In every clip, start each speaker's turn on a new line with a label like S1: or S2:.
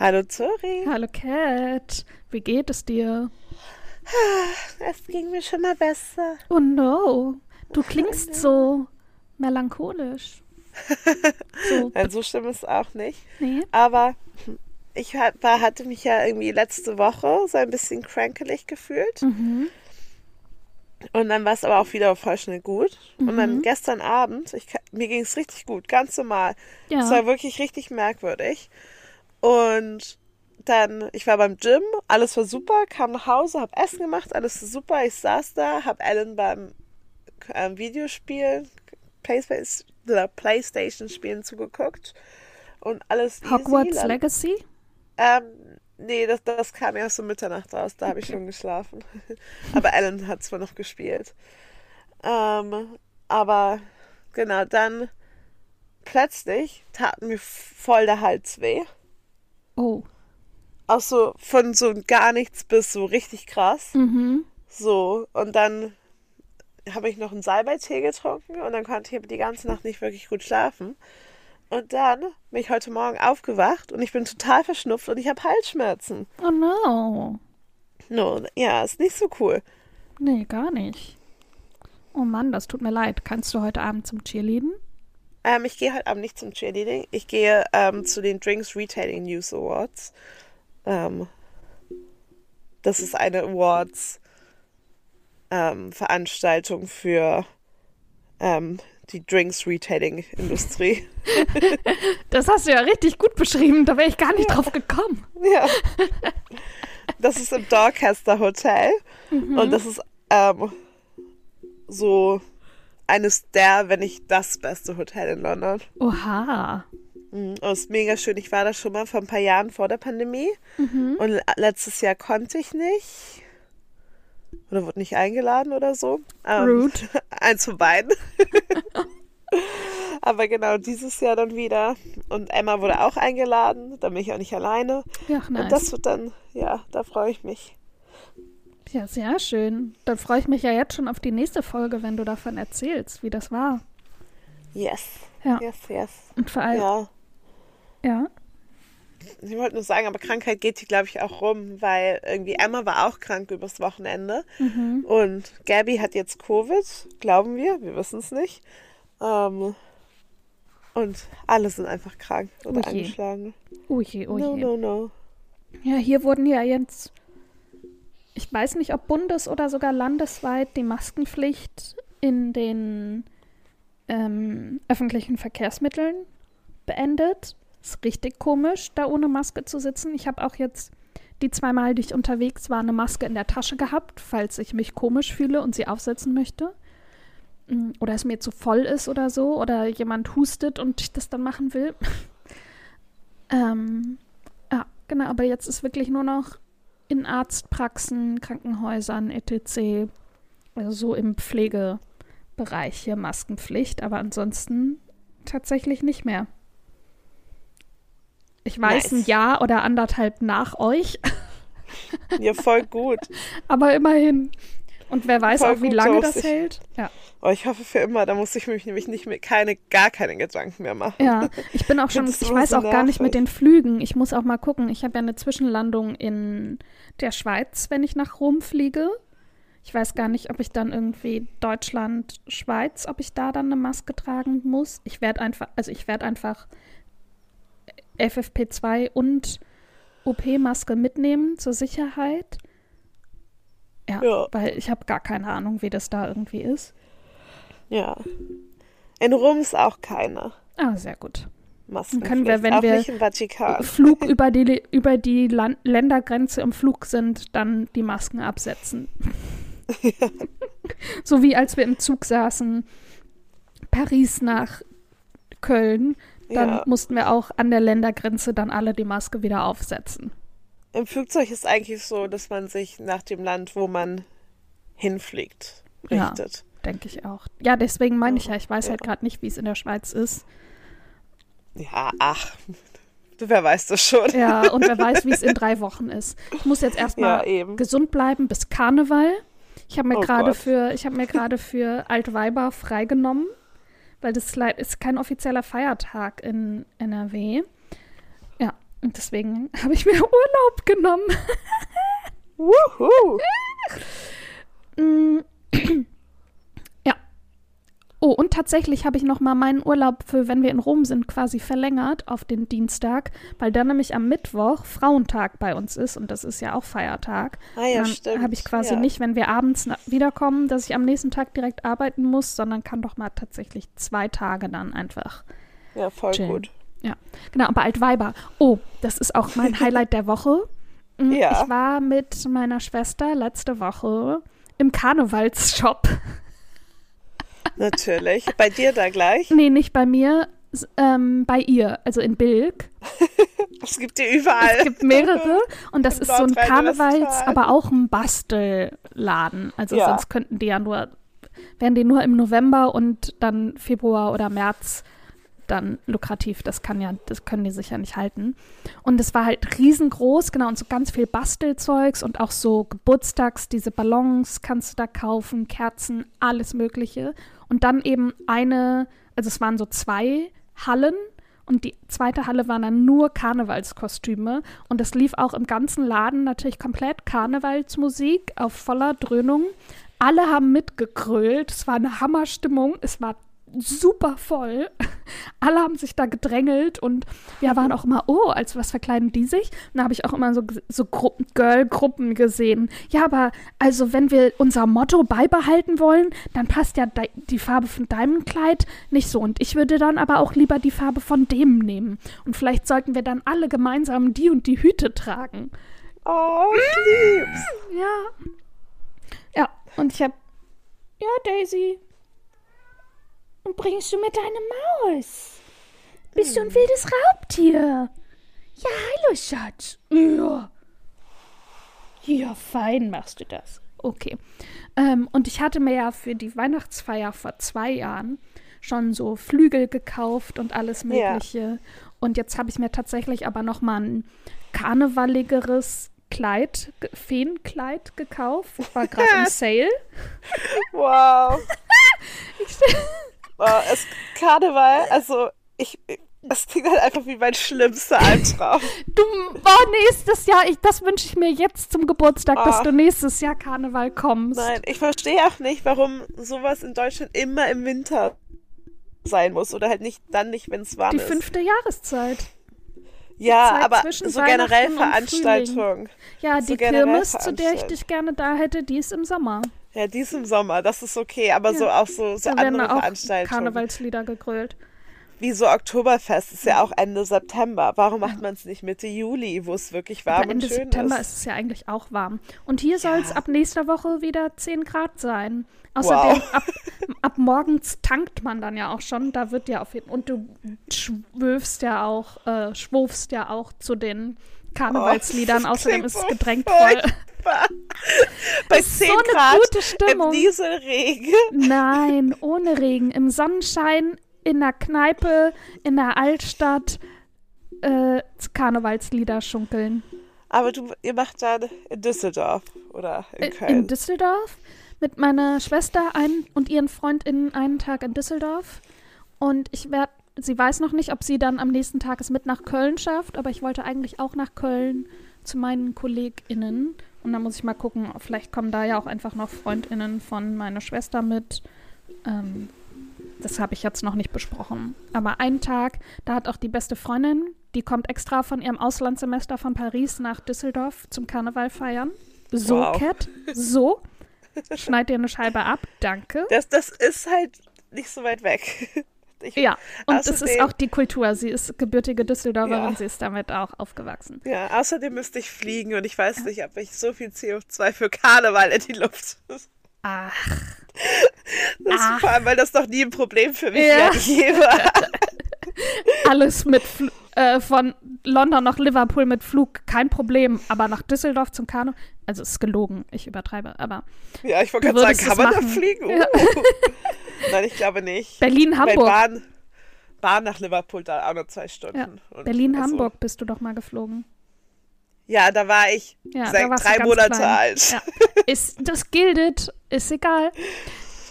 S1: Hallo Zori.
S2: Hallo Cat, wie geht es dir?
S1: Es ging mir schon mal besser.
S2: Oh no, du klingst so melancholisch.
S1: So, Nein, so schlimm ist es auch nicht.
S2: nee?
S1: Aber ich war, hatte mich ja irgendwie letzte Woche so ein bisschen crankelig gefühlt.
S2: Mhm.
S1: Und dann war es aber auch wieder voll schnell gut. Und
S2: Mhm.
S1: dann gestern Abend, ich, mir ging es richtig gut, ganz normal.
S2: Ja.
S1: Es war wirklich richtig merkwürdig. Und dann, ich war beim Gym, alles war super, kam nach Hause, hab Essen gemacht, alles war super. Ich saß da, hab Ellen beim ähm, Videospielen, Playstation, oder Playstation spielen zugeguckt. Und alles easy.
S2: Hogwarts
S1: Dann-
S2: Legacy?
S1: ähm, nee, das, das kam erst um Mitternacht raus, da habe ich schon geschlafen. aber Ellen hat zwar noch gespielt. Ähm, aber genau, dann plötzlich tat mir voll der Hals weh.
S2: Oh.
S1: Auch so von so gar nichts bis so richtig krass.
S2: Mhm.
S1: So, und dann habe ich noch einen Salbeitee getrunken und dann konnte ich aber die ganze Nacht nicht wirklich gut schlafen. Und dann bin ich heute Morgen aufgewacht und ich bin total verschnupft und ich habe Halsschmerzen.
S2: Oh no.
S1: No, ja, ist nicht so cool.
S2: Nee, gar nicht. Oh Mann, das tut mir leid. Kannst du heute Abend zum Cheerleaden?
S1: Ähm, ich gehe heute Abend nicht zum Cheerleading. Ich gehe ähm, zu den Drinks Retailing News Awards. Ähm, das ist eine Awards ähm, Veranstaltung für ähm, die Drinks Retailing Industrie.
S2: Das hast du ja richtig gut beschrieben. Da wäre ich gar nicht drauf gekommen.
S1: ja. Das ist im Dorchester Hotel und das ist ähm, so eines der, wenn nicht das beste Hotel in London.
S2: Oha.
S1: Mhm, und es ist mega schön. Ich war da schon mal vor ein paar Jahren vor der Pandemie. Und le- letztes Jahr konnte ich nicht. Oder wurde nicht eingeladen oder so. Ähm,
S2: Rude.
S1: Eins von beiden. Aber genau, dieses Jahr dann wieder. Und Emma wurde auch eingeladen. Da bin ich auch nicht alleine.
S2: Ja,
S1: Und
S2: nice.
S1: das wird dann, ja, da freue ich mich.
S2: Ja, sehr schön. Dann freue ich mich ja jetzt schon auf die nächste Folge, wenn du davon erzählst, wie das war.
S1: Yes.
S2: Ja.
S1: Yes, yes.
S2: Und vor allem,
S1: Ja.
S2: ja.
S1: Ich wollte nur sagen, aber Krankheit geht hier, glaube ich, auch rum, weil irgendwie Emma war auch krank übers Wochenende.
S2: Mhm.
S1: Und Gabby hat jetzt Covid, glauben wir, wir wissen es nicht. Ähm, und alle sind einfach krank oder
S2: Oh je.
S1: angeschlagen.
S2: Oh je, oh je.
S1: No, no, no.
S2: Ja, hier wurden ja jetzt, ich weiß nicht, ob bundes- oder sogar landesweit die Maskenpflicht in den ähm, öffentlichen Verkehrsmitteln beendet. Ist richtig komisch, da ohne Maske zu sitzen. Ich habe auch jetzt die zweimal, die ich unterwegs war, eine Maske in der Tasche gehabt, falls ich mich komisch fühle und sie aufsetzen möchte. Mm, Oder es mir zu voll ist oder so. Oder jemand hustet und ich das dann machen will. ähm, ja, genau. Aber jetzt ist wirklich nur noch in Arztpraxen, Krankenhäusern, etc. Also so im Pflegebereich hier Maskenpflicht. Aber ansonsten tatsächlich nicht mehr. Ich weiß ein
S1: Nice.
S2: Jahr oder anderthalb nach euch,
S1: Ja, voll gut.
S2: aber immerhin. Und wer weiß
S1: Voll
S2: auch, wie lange das
S1: ich-
S2: hält. Ja.
S1: Oh, ich hoffe für immer, da muss ich mich nämlich nicht mehr, keine, gar keine Gedanken mehr machen.
S2: Ja, ich bin auch schon, ich weiß auch gar nicht mit den Flügen. Ich muss auch mal gucken. Ich habe ja eine Zwischenlandung in der Schweiz, wenn ich nach Rom fliege. Ich weiß gar nicht, ob ich dann irgendwie Deutschland, Schweiz, ob ich da dann eine Maske tragen muss. Ich werde einfach, also ich werde einfach FFP2 und OP-Maske mitnehmen zur Sicherheit. Ja,
S1: Ja.
S2: weil ich habe gar keine Ahnung, wie das da irgendwie ist.
S1: Ja. In Rom ist auch keine
S2: Ah, sehr gut.
S1: Maskenpflicht.
S2: können wir, wenn
S1: auch
S2: wir-. Flug über die, über die Lan Ländergrenze im Flug sind, dann die Masken absetzen. so wie als wir im Zug saßen, Paris nach Köln, dann
S1: Ja.
S2: mussten wir auch an der Ländergrenze dann alle die Maske wieder aufsetzen.
S1: Im Flugzeug ist eigentlich so, dass man sich nach dem Land, wo man hinfliegt,
S2: Ja.
S1: richtet.
S2: Denke ich auch. Ja, deswegen meine ich ja, ich weiß
S1: Ja.
S2: halt gerade nicht, wie es in der Schweiz ist.
S1: Ja, ach, du, wer weiß das schon.
S2: Ja, und wer weiß, wie es in drei Wochen ist. Ich muss jetzt
S1: Ja,
S2: erstmal
S1: eben.
S2: gesund bleiben bis Karneval. Ich habe mir
S1: Oh
S2: gerade für, ich habe mir gerade für Altweiber freigenommen, weil das ist kein offizieller Feiertag in NRW. Ja, und deswegen habe ich mir Urlaub genommen.
S1: Wuhu.
S2: Ja. Oh, und tatsächlich habe ich noch mal meinen Urlaub für, wenn wir in Rom sind, quasi verlängert auf den Dienstag, weil dann nämlich am Mittwoch Frauentag bei uns ist und das ist ja auch Feiertag.
S1: Ah ja,
S2: dann
S1: stimmt.
S2: habe ich quasi
S1: ja.
S2: nicht, wenn wir abends wiederkommen, dass ich am nächsten Tag direkt arbeiten muss, sondern kann doch mal tatsächlich zwei Tage dann einfach.
S1: Ja, voll
S2: chillen.
S1: gut.
S2: Genau, aber Altweiber. Oh, das ist auch mein Highlight der Woche. Mm,
S1: Ja.
S2: Ich war mit meiner Schwester letzte Woche im Karnevalsshop.
S1: Natürlich. Bei dir da gleich.
S2: Nee, nicht bei mir, ähm, bei ihr, also in Bilk.
S1: Es gibt die überall.
S2: Es gibt mehrere und das
S1: In
S2: ist so ein. Karnevals, aber auch ein Bastelladen. Also
S1: Ja.
S2: sonst könnten die ja nur, wären die nur im November und dann Februar oder März dann lukrativ. Das kann ja, das können die sicher nicht halten. Und es war halt riesengroß, genau, und so ganz viel Bastelzeugs und auch so Geburtstags, diese Ballons kannst du da kaufen, Kerzen, alles Mögliche. Und dann eben eine, also es waren so zwei Hallen und die zweite Halle waren dann nur Karnevalskostüme. Und es lief auch im ganzen Laden natürlich komplett Karnevalsmusik auf voller Dröhnung. Alle haben mitgekrölt. Es war eine Hammerstimmung. Es war super voll. Alle haben sich da gedrängelt und wir waren auch immer, oh, als was verkleiden die sich? Und da habe ich auch immer so, so Gruppen, Girl-Gruppen gesehen. Ja, aber also wenn wir unser Motto beibehalten wollen, dann passt ja die Farbe von deinem Kleid nicht so. Und ich würde dann aber auch lieber die Farbe von dem nehmen. Und vielleicht sollten wir dann alle gemeinsam die und die Hüte tragen.
S1: Oh, ich lieb's.
S2: Ja. Ja, und ich habe, ja, Daisy, und bringst du mir deine Maus? Bist du ein wildes Raubtier? Ja, hallo, Schatz. Ja. Ja, fein machst du das. Okay. Ähm, und ich hatte mir ja für die Weihnachtsfeier vor zwei Jahren schon so Flügel gekauft und alles
S1: Ja.
S2: Mögliche. Und jetzt habe ich mir tatsächlich aber noch mal ein karnevaligeres Kleid, Feenkleid gekauft. War gerade im Sale.
S1: Wow. oh, es Karneval, also ich, es klingt halt einfach wie mein schlimmster Albtraum.
S2: Du, boah, nächstes Jahr, ich, das wünsche ich mir jetzt zum Geburtstag, dass
S1: Ah.
S2: du nächstes Jahr Karneval kommst.
S1: Nein, ich verstehe auch nicht, warum sowas in Deutschland immer im Winter sein muss oder halt nicht dann nicht, wenn es warm
S2: Die
S1: ist.
S2: fünfte Jahreszeit.
S1: ja, aber so generell Veranstaltungen.
S2: Ja,
S1: So
S2: die Kirmes, zu der ich dich gerne da hätte, die ist im Sommer.
S1: Ja, dies im Sommer, das ist okay, aber
S2: Ja.
S1: so auch so, so andere
S2: auch
S1: Veranstaltungen.
S2: Karnevalslieder gegrölt.
S1: Wie so Oktoberfest ist ja auch Ende September. Warum macht man es nicht Mitte Juli, wo es wirklich warm
S2: Aber Ende
S1: und schön
S2: September
S1: ist?
S2: ist es ja eigentlich auch warm. Und hier soll es
S1: Ja.
S2: ab nächster Woche wieder 10 Grad sein. Außerdem,
S1: Wow.
S2: ab, ab morgens tankt man dann ja auch schon. Da wird ja auf jeden Und du schwöfst ja auch, äh, schwurfst ja auch zu den Karnevalsliedern.
S1: das
S2: Außerdem ist es gedrängt voll.
S1: Bei 10
S2: So eine
S1: Grad
S2: gute
S1: im
S2: Stimmung.
S1: Nieselregen.
S2: Nein, ohne Regen. Im Sonnenschein, in der Kneipe, in der Altstadt äh, Karnevalslieder schunkeln.
S1: Aber du, ihr macht dann in Düsseldorf oder in
S2: Äh,
S1: Köln.
S2: In Düsseldorf mit meiner Schwester ein, und ihren FreundInnen einen Tag in Düsseldorf. Und ich werde, sie weiß noch nicht, ob sie dann am nächsten Tag es mit nach Köln schafft, aber ich wollte eigentlich auch nach Köln zu meinen KollegInnen. Und dann muss ich mal gucken, vielleicht kommen da ja auch einfach noch FreundInnen von meiner Schwester mit. Ähm, das habe ich jetzt noch nicht besprochen. Aber einen Tag, da hat auch die beste Freundin, die kommt extra von ihrem Auslandssemester von Paris nach Düsseldorf zum Karneval feiern. So,
S1: Wow.
S2: Cat, so. Schneid dir eine Scheibe ab, danke.
S1: das, das ist halt nicht so weit weg. Ich,
S2: Ja, und es ist auch die Kultur. Sie ist gebürtige Düsseldorferin,
S1: Ja.
S2: sie ist damit auch aufgewachsen.
S1: ja, außerdem müsste ich fliegen und ich weiß nicht, ob ich so viel CO2 für Karneval in die Luft.
S2: Ach,
S1: ist
S2: Ach.
S1: vor allem, weil das noch nie ein Problem für mich
S2: Ja.
S1: ja. war.
S2: alles mit Fl äh, von London nach Liverpool mit Flug, kein Problem. Aber nach Düsseldorf zum Kanu, also ist gelogen, ich übertreibe, aber
S1: Ja, ich wollte gerade sagen, kann man
S2: es
S1: da
S2: machen.
S1: fliegen?
S2: Ja.
S1: Uh. Nein, ich glaube nicht.
S2: Berlin, Hamburg.
S1: Bahn, Bahn nach Liverpool da auch nur zwei Stunden.
S2: Ja, Berlin,
S1: also,
S2: Hamburg bist du doch mal geflogen.
S1: Ja, da war ich
S2: Ja,
S1: seit drei Monate
S2: klein.
S1: alt.
S2: Ja. Ist, das gildet, ist egal.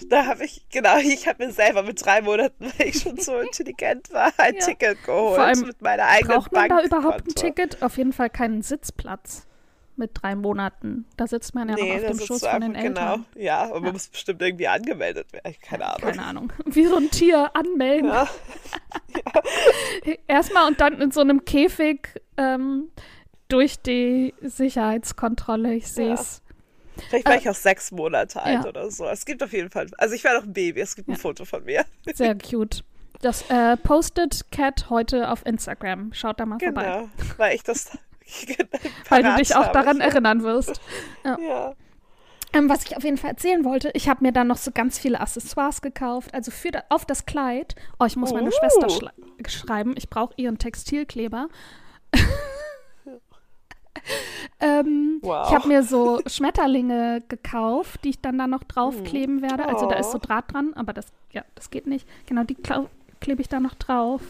S1: Da habe ich, genau, ich habe mir selber mit drei Monaten, weil ich schon so intelligent war, ein
S2: Ja.
S1: Ticket geholt
S2: Vor allem
S1: mit meiner eigenen
S2: Braucht man da überhaupt ein. Ticket? Auf jeden Fall keinen Sitzplatz mit drei Monaten. Da sitzt man ja
S1: Nee,
S2: noch auf dem Schoß von den
S1: genau.
S2: Eltern.
S1: Ja, aber
S2: Ja.
S1: man muss bestimmt irgendwie angemeldet werden. Keine Ahnung.
S2: Keine Ahnung. Wie so ein Tier anmelden.
S1: Ja.
S2: Erstmal und dann in so einem Käfig ähm, durch die Sicherheitskontrolle. Ich sehe es.
S1: Vielleicht war
S2: Äh,
S1: ich auch sechs Monate alt
S2: ja.
S1: oder so. Es gibt auf jeden Fall, also ich war noch ein Baby, es gibt ein
S2: Ja.
S1: Foto von mir.
S2: Sehr cute. Das äh, postet Cat heute auf Instagram. Schaut da mal vorbei.
S1: Genau, weil ich das
S2: Weil du dich auch daran erinnern wirst.
S1: Ja.
S2: Ähm, was ich auf jeden Fall erzählen wollte, ich habe mir dann noch so ganz viele Accessoires gekauft. Also für da, auf das Kleid. Oh, ich muss meine
S1: Oh.
S2: Schwester schla- schreiben. Ich brauche ihren Textilkleber. ähm,
S1: Wow.
S2: Ich habe mir so Schmetterlinge gekauft, die ich dann da noch draufkleben werde. Also da ist so
S1: Oh.
S2: Draht dran, aber das, ja, das geht nicht. Genau, die klebe ich da noch drauf.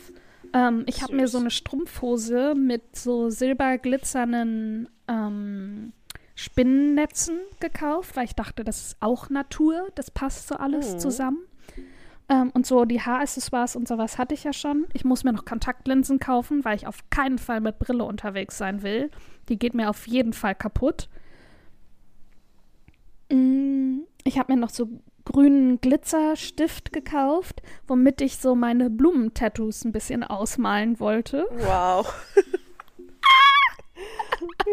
S2: Ähm, ich habe mir so eine Strumpfhose mit so silberglitzernden ähm, Spinnennetzen gekauft, weil ich dachte, das ist auch Natur, das passt so alles
S1: Mhm.
S2: zusammen. Ähm, und so die Haaraccessoires und sowas hatte ich ja schon. Ich muss mir noch Kontaktlinsen kaufen, weil ich auf keinen Fall mit Brille unterwegs sein will. Die geht mir auf jeden Fall kaputt. Mm, Ich habe mir noch so grünen Glitzerstift gekauft, womit ich so meine Blumentattoos ein bisschen ausmalen wollte.
S1: Wow.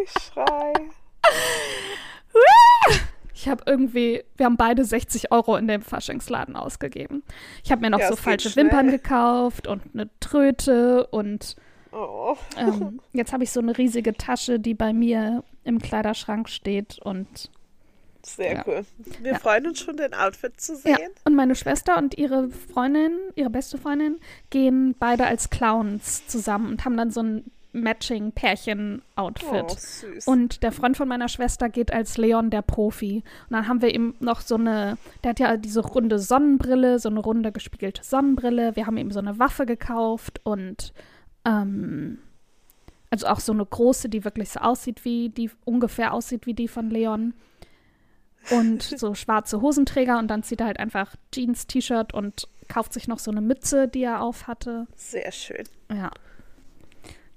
S1: ich schrei.
S2: Ich habe irgendwie, wir haben beide 60 Euro in dem Faschingsladen ausgegeben. Ich habe mir noch
S1: Ja,
S2: so falsche
S1: schnell.
S2: Wimpern gekauft und eine Tröte und
S1: Oh.
S2: ähm, jetzt habe ich so eine riesige Tasche, die bei mir im Kleiderschrank steht und
S1: Sehr
S2: Ja.
S1: cool. Wir
S2: Ja.
S1: freuen uns schon, den Outfit zu
S2: ja,
S1: sehen.
S2: und meine Schwester und ihre Freundin, ihre beste Freundin, gehen beide als Clowns zusammen und haben dann so ein matching Pärchen-Outfit.
S1: Oh.
S2: Und der Freund von meiner Schwester geht als Leon der Profi. Und dann haben wir ihm noch so eine, der hat ja diese runde Sonnenbrille, so eine runde gespiegelte Sonnenbrille. Wir haben ihm so eine Waffe gekauft und ähm, also auch so eine große, die wirklich so aussieht wie, die ungefähr aussieht wie die von Leon. Und so schwarze Hosenträger und dann zieht er halt einfach Jeans, T-Shirt und kauft sich noch so eine Mütze, die er auf hatte.
S1: Sehr schön.
S2: Ja.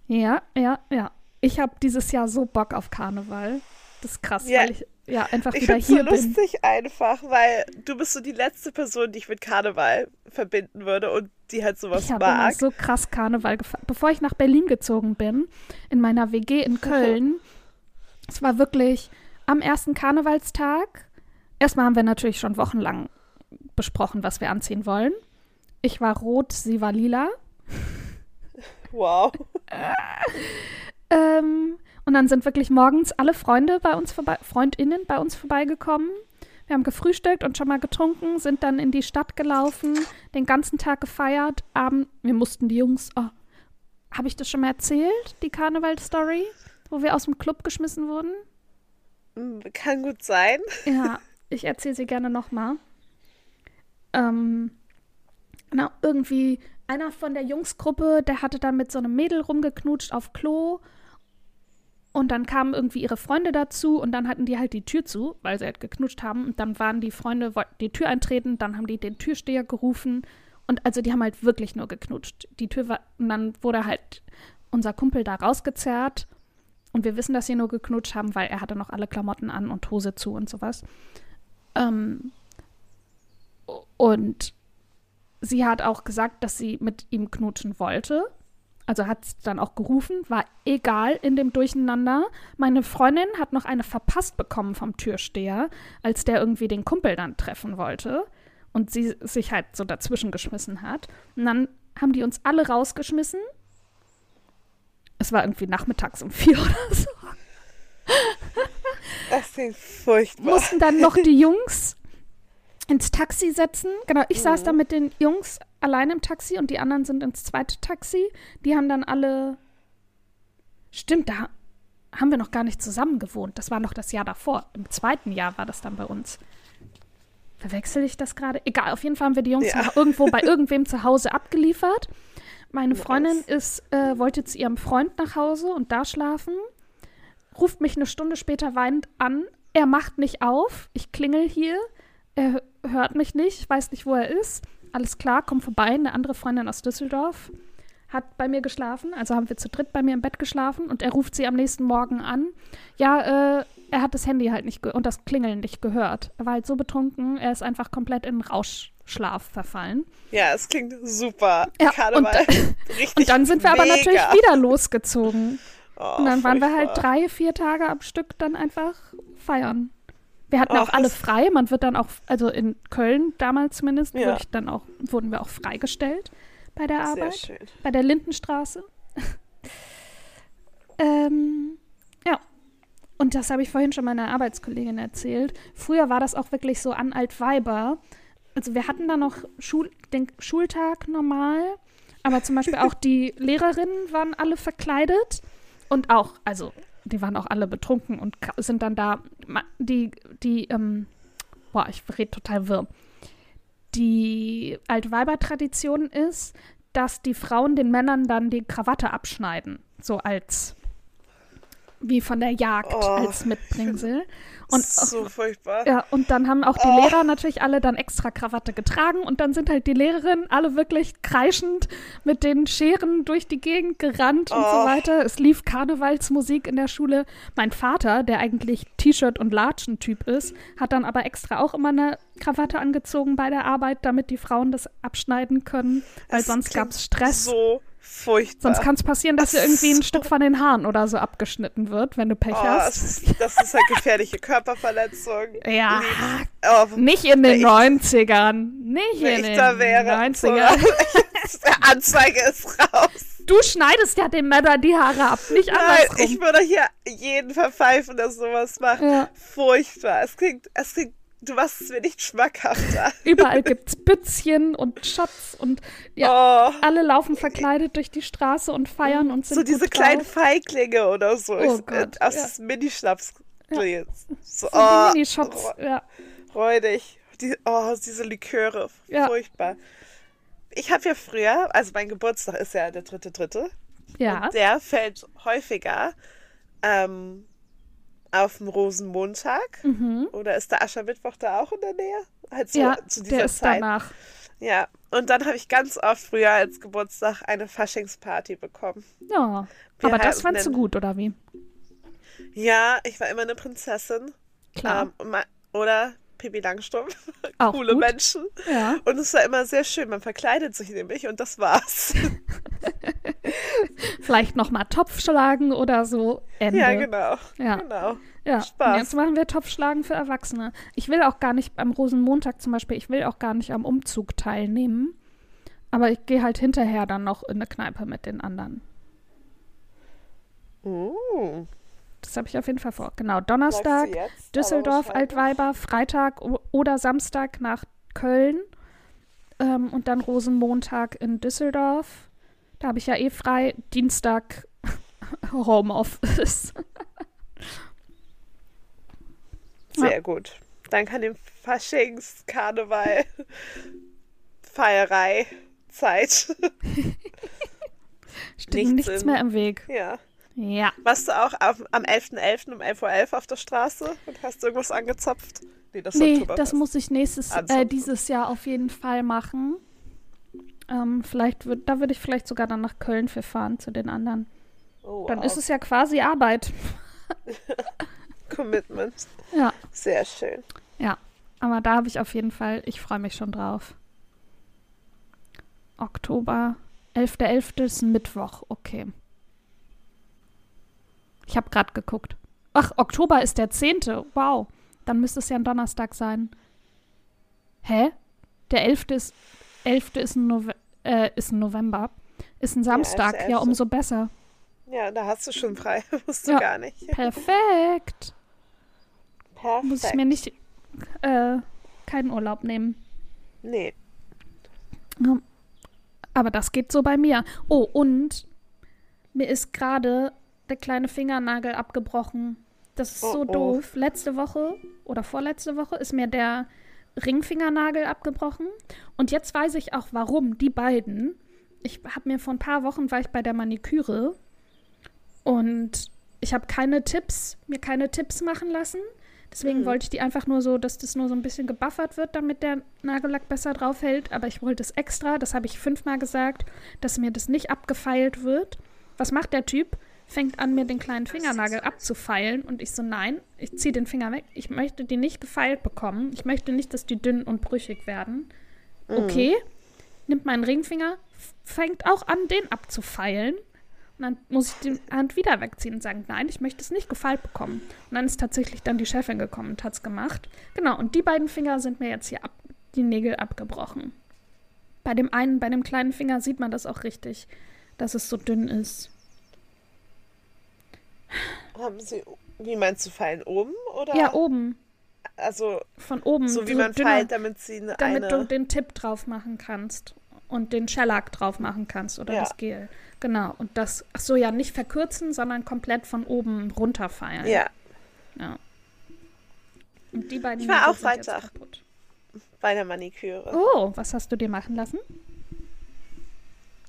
S2: Ja, ja, ja. Ich habe dieses Jahr so Bock auf Karneval. Das ist krass,
S1: Ja.
S2: weil ich ja einfach
S1: Ich
S2: wieder
S1: finde es so
S2: hier bin.
S1: lustig einfach, weil du bist so die letzte Person, die ich mit Karneval verbinden würde und die halt sowas
S2: Ich habe immer
S1: mag.
S2: so krass Karneval gefeiert. Bevor ich nach Berlin gezogen bin, in meiner WG in Köln, es war wirklich am ersten Karnevalstag. Erstmal haben wir natürlich schon wochenlang besprochen, was wir anziehen wollen. Ich war rot, sie war lila.
S1: Wow.
S2: Ähm, und dann sind wirklich morgens alle Freunde bei uns vorbei, Freundinnen bei uns vorbeigekommen. Wir haben gefrühstückt und schon mal getrunken, sind dann in die Stadt gelaufen, den ganzen Tag gefeiert. Abend, wir mussten die Jungs, oh, habe ich das schon mal erzählt, die Karneval-Story, wo wir aus dem Club geschmissen wurden?
S1: Kann gut sein.
S2: Ja, ich erzähle sie gerne nochmal. Ähm, genau, irgendwie einer von der Jungsgruppe, der hatte dann mit so einem Mädel rumgeknutscht auf Klo. Und dann kamen irgendwie ihre Freunde dazu und dann hatten die halt die Tür zu, weil sie halt geknutscht haben. Und dann waren die Freunde, wollten die Tür eintreten, dann haben die den Türsteher gerufen. Und also die haben halt wirklich nur geknutscht. Die Tür war, und dann wurde halt unser Kumpel da rausgezerrt. Und wir wissen, dass sie nur geknutscht haben, weil er hatte noch alle Klamotten an und Hose zu und sowas. Ähm, und sie hat auch gesagt, dass sie mit ihm knutschen wollte. Also hat es dann auch gerufen, war egal in dem Durcheinander. Meine Freundin hat noch eine verpasst bekommen vom Türsteher, als der irgendwie den Kumpel dann treffen wollte und sie sich halt so dazwischen geschmissen hat. Und dann haben die uns alle rausgeschmissen. Es war irgendwie nachmittags um vier oder so.
S1: Das klingt furchtbar.
S2: mussten dann noch die Jungs ins Taxi setzen. Genau, ich saß
S1: Mhm.
S2: da mit den Jungs allein im Taxi und die anderen sind ins zweite Taxi. Die haben dann alle. Stimmt, da haben wir noch gar nicht zusammen gewohnt. Das war noch das Jahr davor. Im zweiten Jahr war das dann bei uns. Verwechsel ich das gerade? Egal, auf jeden Fall haben wir die Jungs
S1: Ja.
S2: irgendwo bei irgendwem zu Hause abgeliefert. Meine. Freundin ist, äh, wollte zu ihrem Freund nach Hause und da schlafen. ruft mich eine Stunde später weinend an. Er macht nicht auf. Ich klingel hier. Er hört mich nicht, weiß nicht, wo er ist. Alles klar, komm vorbei. Eine andere Freundin aus Düsseldorf hat bei mir geschlafen. Also haben wir zu dritt bei mir im Bett geschlafen und er ruft sie am nächsten Morgen an. Ja, äh, er hat das Handy halt nicht und das Klingeln nicht gehört. Er war halt so betrunken, er ist einfach komplett in Rauschschlaf verfallen.
S1: Ja, es klingt super.
S2: Ja,
S1: Karneval.
S2: und,
S1: Richtig
S2: und dann sind wir aber
S1: mega.
S2: natürlich wieder losgezogen.
S1: Oh,
S2: Und dann waren wir halt
S1: furchtbar.
S2: drei, vier Tage am Stück dann einfach feiern. Wir hatten
S1: Och,
S2: auch alle frei. Man wird dann auch, also in Köln damals zumindest,
S1: Ja.
S2: wurde dann auch, wurden wir auch freigestellt bei der
S1: Sehr
S2: Arbeit.
S1: schön.
S2: Bei der Lindenstraße. ähm, ja. Und das habe ich vorhin schon meiner Arbeitskollegin erzählt. Früher war das auch wirklich so an Altweiber. Also wir hatten da noch Schul den Schultag normal, aber zum Beispiel auch die Lehrerinnen waren alle verkleidet und auch, also die waren auch alle betrunken und sind dann da, die, die, ähm, boah, ich rede total wirr. Die Altweiber-Tradition ist, dass die Frauen den Männern dann die Krawatte abschneiden, so als wie von der Jagd
S1: Oh,
S2: als Mitbringsel. Und
S1: so furchtbar.
S2: ja, und dann haben auch die
S1: Oh.
S2: Lehrer natürlich alle dann extra Krawatte getragen und dann sind halt die Lehrerinnen alle wirklich kreischend mit den Scheren durch die Gegend gerannt und so
S1: Oh.
S2: weiter. Es lief Karnevalsmusik in der Schule. Mein Vater, der eigentlich T-Shirt- und Latschen-Typ ist, hat dann aber extra auch immer eine Krawatte angezogen bei der Arbeit, damit die Frauen das abschneiden können, weil
S1: Es
S2: sonst gab es Stress.
S1: So furchtbar.
S2: Sonst kann es passieren, dass dir
S1: Das
S2: irgendwie
S1: ist
S2: ein
S1: so-
S2: Stück von den Haaren oder so abgeschnitten wird, wenn du Pech
S1: Oh,
S2: hast.
S1: das, ist, das ist halt gefährliche Körperverletzung.
S2: Ja,
S1: Oh,
S2: Nicht in den
S1: ich-
S2: 90ern. Nicht in den
S1: wäre.
S2: 90ern.
S1: So, Anzeige ist raus.
S2: Du schneidest ja den Männern die Haare ab, nicht
S1: Nein,
S2: andersrum.
S1: ich würde hier jeden verpfeifen, der sowas macht.
S2: Ja.
S1: Furchtbar. Es klingt, es klingt, du machst es mir nicht schmackhafter.
S2: Überall gibt's Bützchen und Schatz und ja,
S1: Oh,
S2: alle laufen verkleidet durch die Straße und feiern und sind
S1: so diese kleinen
S2: drauf.
S1: Feiglinge oder so.
S2: Oh
S1: ich,
S2: Gott,
S1: aus
S2: ja.
S1: Minischnaps. So,
S2: So
S1: oh,
S2: die Minishots, ja.
S1: räudig. Die, oh, diese Liköre.
S2: Ja.
S1: Furchtbar. Ich habe ja früher, also mein Geburtstag ist ja der dritte, dritte.
S2: Ja,
S1: Und der fällt häufiger ähm, auf dem Rosenmontag.
S2: mhm.
S1: Oder ist der Aschermittwoch da auch in der Nähe? Halt so
S2: ja
S1: zu dieser
S2: der ist
S1: Zeit.
S2: danach.
S1: Ja. Und dann habe ich ganz oft früher als Geburtstag eine Faschingsparty bekommen.
S2: Ja,
S1: Wir
S2: aber das fandst du gut, oder wie?
S1: Ja, ich war immer eine Prinzessin.
S2: Klar,
S1: Ähm, oder Pippi Langstrumpf.
S2: Auch
S1: Coole
S2: gut.
S1: Menschen.
S2: ja.
S1: Und es war immer sehr schön. Man verkleidet sich nämlich und das war's.
S2: Vielleicht noch mal Topf schlagen oder so. Ende.
S1: ja, genau.
S2: Ja.
S1: Genau.
S2: Ja,
S1: Spaß.
S2: jetzt machen wir Topfschlagen für Erwachsene. Ich will auch gar nicht am Rosenmontag zum Beispiel, ich will auch gar nicht am Umzug teilnehmen. Aber ich gehe halt hinterher dann noch in eine Kneipe mit den anderen.
S1: Uh,
S2: Das habe ich auf jeden Fall vor. Genau, Donnerstag
S1: jetzt,
S2: Düsseldorf, Altweiber, Freitag oder Samstag nach Köln ähm, und dann Rosenmontag in Düsseldorf. Da habe ich ja eh frei. Dienstag Homeoffice.
S1: Sehr gut. Dann kann dem Faschings, Karneval, Feierei, Zeit.
S2: Steht
S1: Nichts
S2: nichts
S1: in-
S2: mehr im Weg.
S1: ja.
S2: Ja.
S1: Warst du auch auf, am 11.11. um 11.11 Uhr auf der Straße und hast irgendwas angezapft? Nee, das
S2: Nee, das muss ich nächstes, äh, dieses Jahr auf jeden Fall machen. Ähm, vielleicht würd, da würde ich vielleicht sogar dann nach Köln für fahren zu den anderen.
S1: oh,
S2: Dann
S1: wow.
S2: ist es ja quasi Arbeit.
S1: Commitment.
S2: Ja,
S1: Sehr schön.
S2: ja. Aber da habe ich auf jeden Fall, ich freue mich schon drauf. Oktober, 11.11. ist ein Mittwoch, okay. Ich habe gerade geguckt. Ach, Oktober ist der 10. Wow. Dann müsste es ja ein Donnerstag sein. Hä? Der 11. ist, 11. ist, ein, Nove äh, ist ein November. Ist ein Samstag. Ja,
S1: 11.11..
S2: umso besser.
S1: Ja, da hast du schon frei. Musst du
S2: Ja.
S1: gar nicht.
S2: Perfekt.
S1: Perfekt.
S2: Muss ich mir nicht äh, keinen Urlaub nehmen.
S1: Nee.
S2: Ja. Aber das geht so bei mir. Oh, und mir ist gerade der kleine Fingernagel abgebrochen. Das ist
S1: Oh,
S2: so
S1: oh.
S2: doof. Letzte Woche oder vorletzte Woche ist mir der Ringfingernagel abgebrochen. Und jetzt weiß ich auch, warum. Die beiden. Ich habe mir vor ein paar Wochen war ich bei der Maniküre und ich habe keine Tipps, mir keine Tipps machen lassen. Deswegen mhm. wollte ich die einfach nur so, dass das nur so ein bisschen gebuffert wird, damit der Nagellack besser drauf hält. Aber ich wollte es extra, das habe ich fünfmal gesagt, dass mir das nicht abgefeilt wird. Was macht der Typ? Fängt an, mir den kleinen Fingernagel abzufeilen. Und ich so, nein, ich ziehe den Finger weg. Ich möchte die nicht gefeilt bekommen. Ich möchte nicht, dass die dünn und brüchig werden. Mhm. Okay, nimmt meinen Ringfinger, fängt auch an, den abzufeilen. Und dann muss ich die Hand wieder wegziehen und sagen, nein, ich möchte es nicht gefeilt bekommen. Und dann ist tatsächlich dann die Chefin gekommen und hat es gemacht. Genau, und die beiden Finger sind mir jetzt hier ab, die Nägel abgebrochen. Bei dem einen, bei dem kleinen Finger sieht man das auch richtig, dass es so dünn ist.
S1: Haben Sie, wie meinst du, feilen oben? Oder?
S2: Ja, oben.
S1: Also
S2: von oben.
S1: So wie man dünner, feilt, damit sie eine.
S2: Damit du den Tipp drauf machen kannst und den Shellac drauf machen kannst oder ja. das Gel. Genau. Und das, ach so, ja, nicht verkürzen, sondern komplett von oben runterfeiern.
S1: Ja.
S2: Ja. Und die beiden
S1: ich war auch Freitag bei der Maniküre.
S2: Oh, was hast du dir machen lassen?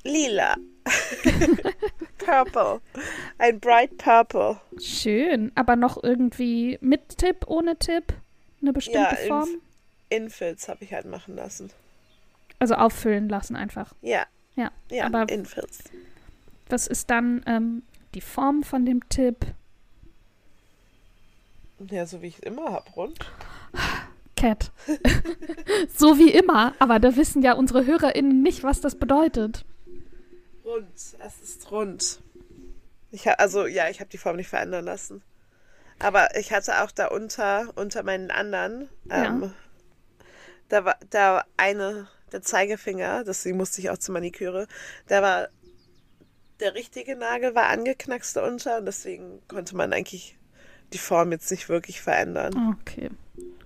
S1: Lila. purple. Ein bright purple.
S2: Schön. Aber noch irgendwie mit Tipp, ohne Tipp? Eine bestimmte ja, Form?
S1: Infills habe ich halt machen lassen.
S2: Also auffüllen lassen einfach.
S1: Ja.
S2: Ja,
S1: ja
S2: aber
S1: Infills.
S2: Was ist dann ähm, die Form von dem Tipp?
S1: Ja, so wie ich es immer habe, rund.
S2: Cat. so wie immer, aber da wissen ja unsere HörerInnen nicht, was das bedeutet.
S1: Rund, es ist rund. Ich ha also ja, ich habe die Form nicht verändern lassen. Aber ich hatte auch da unter, unter meinen anderen, ähm, ja. da war da eine der Zeigefinger, deswegen musste ich auch zur Maniküre, der war, der richtige Nagel war angeknackst unter und deswegen konnte man eigentlich die Form jetzt nicht wirklich verändern.
S2: Okay,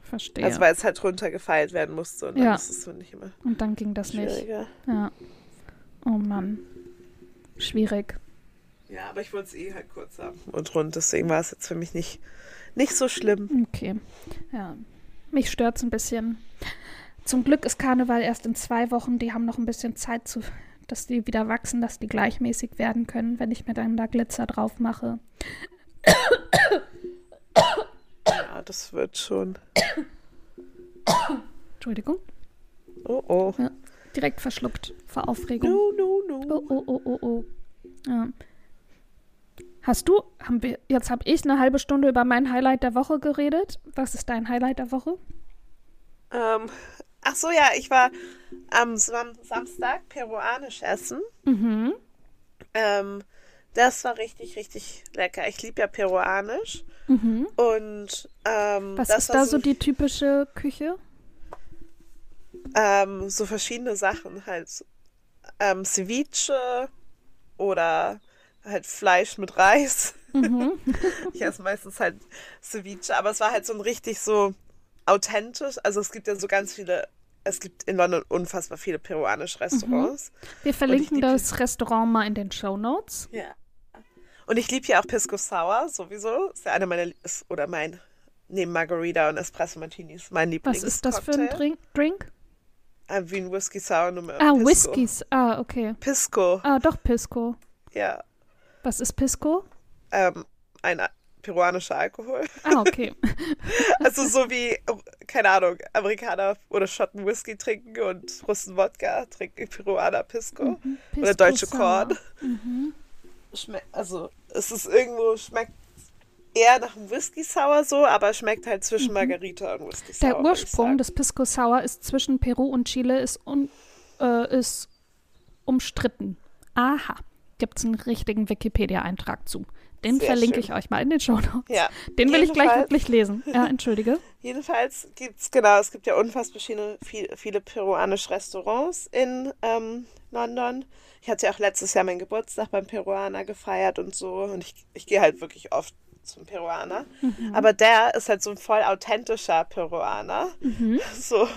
S2: verstehe.
S1: Also weil es halt runtergefeilt werden musste und dann ja. ist es so nicht immer.
S2: Und dann ging das nicht. Ja. Oh Mann. Schwierig.
S1: Ja, aber ich wollte es eh halt kurz haben und rund, deswegen war es jetzt für mich nicht, nicht so schlimm.
S2: Okay. Ja. Mich stört es ein bisschen. Zum Glück ist Karneval erst in zwei Wochen. Die haben noch ein bisschen Zeit, zu, dass die wieder wachsen, dass die gleichmäßig werden können, wenn ich mir dann da Glitzer drauf mache.
S1: Ja, das wird schon.
S2: Entschuldigung.
S1: Oh oh.
S2: Ja, direkt verschluckt vor Aufregung.
S1: No, no, no.
S2: Oh, oh, oh, oh, oh. Ja. Hast du, haben wir, jetzt habe ich eine halbe Stunde über mein Highlight der Woche geredet. Was ist dein Highlight der Woche?
S1: Ähm, Ach so, ja, ich war am Samstag peruanisch essen.
S2: Mhm.
S1: Ähm, das war richtig, richtig lecker. Ich liebe ja peruanisch.
S2: Mhm.
S1: Und ähm,
S2: was ist da so die typische Küche?
S1: Ähm, so verschiedene Sachen halt. Ähm, Ceviche oder halt Fleisch mit Reis.
S2: Mhm.
S1: ich esse meistens halt Ceviche, aber es war halt so ein richtig so authentisch. Also es gibt ja so ganz viele, es gibt in London unfassbar viele peruanische Restaurants.
S2: Mhm. Wir verlinken das Restaurant mal in den Show Notes.
S1: Ja. Und ich liebe hier auch Pisco Sour sowieso. Ist ja einer meiner, ist, oder mein, neben Margarita und Espresso Martinis, mein Lieblings.
S2: Was ist das für ein Drink? Drink?
S1: Ah, wie ein Whisky Sour nur
S2: Ah, Pisco. Whiskys. Ah, okay.
S1: Pisco.
S2: Ah, doch Pisco.
S1: Ja.
S2: Was ist Pisco?
S1: Ähm, ein peruanischer Alkohol.
S2: Ah, okay.
S1: also so wie, keine Ahnung, Amerikaner oder Schotten Whisky trinken und Russen Wodka trinken Peruaner Pisco. Mhm. Pisco oder deutsche Korn.
S2: Mhm.
S1: also es ist irgendwo, schmeckt eher nach einem Whisky Sour so, aber schmeckt halt zwischen mhm. Margarita und Whisky Sour.
S2: Der Ursprung des Pisco Sour ist zwischen Peru und Chile ist, un, äh, ist umstritten. Aha. Gibt es einen richtigen Wikipedia-Eintrag zu. Den Sehr verlinke schön. ich euch mal in den Show Notes.
S1: Ja.
S2: Den will ich gleich wirklich lesen. Ja, entschuldige.
S1: Jedenfalls gibt es, genau, es gibt ja unfassbar viele, viele, viele peruanische Restaurants in ähm, London. Ich hatte ja auch letztes Jahr meinen Geburtstag beim Peruaner gefeiert und so. Und ich, ich gehe halt wirklich oft zum Peruaner. Mhm. Aber der ist halt so ein voll authentischer Peruaner.
S2: Mhm.
S1: So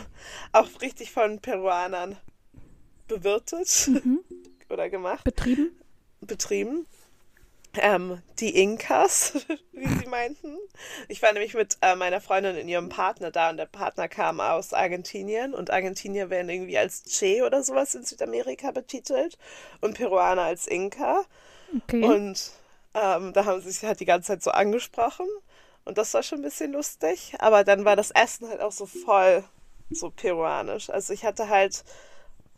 S1: auch richtig von Peruanern bewirtet
S2: mhm.
S1: oder gemacht.
S2: Betrieben.
S1: Betrieben ähm, die Inkas, wie sie meinten. Ich war nämlich mit äh, meiner Freundin und ihrem Partner da und der Partner kam aus Argentinien und Argentinier werden irgendwie als Che oder sowas in Südamerika betitelt und Peruaner als Inka.
S2: Okay.
S1: Und Ähm, da haben sie sich halt die ganze Zeit so angesprochen. Und das war schon ein bisschen lustig. Aber dann war das Essen halt auch so voll so peruanisch. Also ich hatte halt,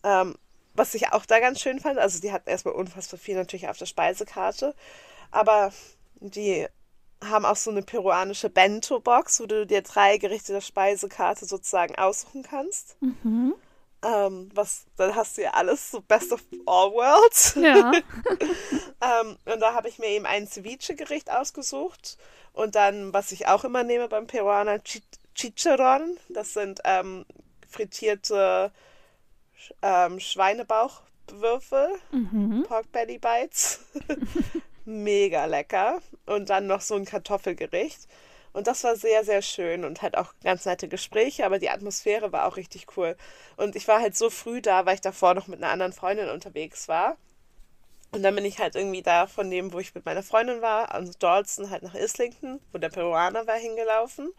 S1: ähm, was ich auch da ganz schön fand, also die hatten erstmal unfassbar viel natürlich auf der Speisekarte. Aber die haben auch so eine peruanische Bento-Box, wo du dir drei Gerichte der Speisekarte sozusagen aussuchen kannst.
S2: Mhm.
S1: Ähm, was, dann hast du ja alles so Best of All Worlds.
S2: Ja.
S1: ähm, und da habe ich mir eben ein Ceviche-Gericht ausgesucht. Und dann, was ich auch immer nehme beim Peruaner, Chi- Chicharron. Das sind ähm, frittierte ähm, Schweinebauchwürfel,
S2: Mhm.
S1: Pork Belly Bites. Mega lecker. Und dann noch so ein Kartoffelgericht. Und das war sehr, sehr schön und halt auch ganz nette Gespräche, aber die Atmosphäre war auch richtig cool. Und ich war halt so früh da, weil ich davor noch mit einer anderen Freundin unterwegs war. Und dann bin ich halt irgendwie da von dem, wo ich mit meiner Freundin war, also Dalston halt nach Islington, wo der Peruaner war, hingelaufen.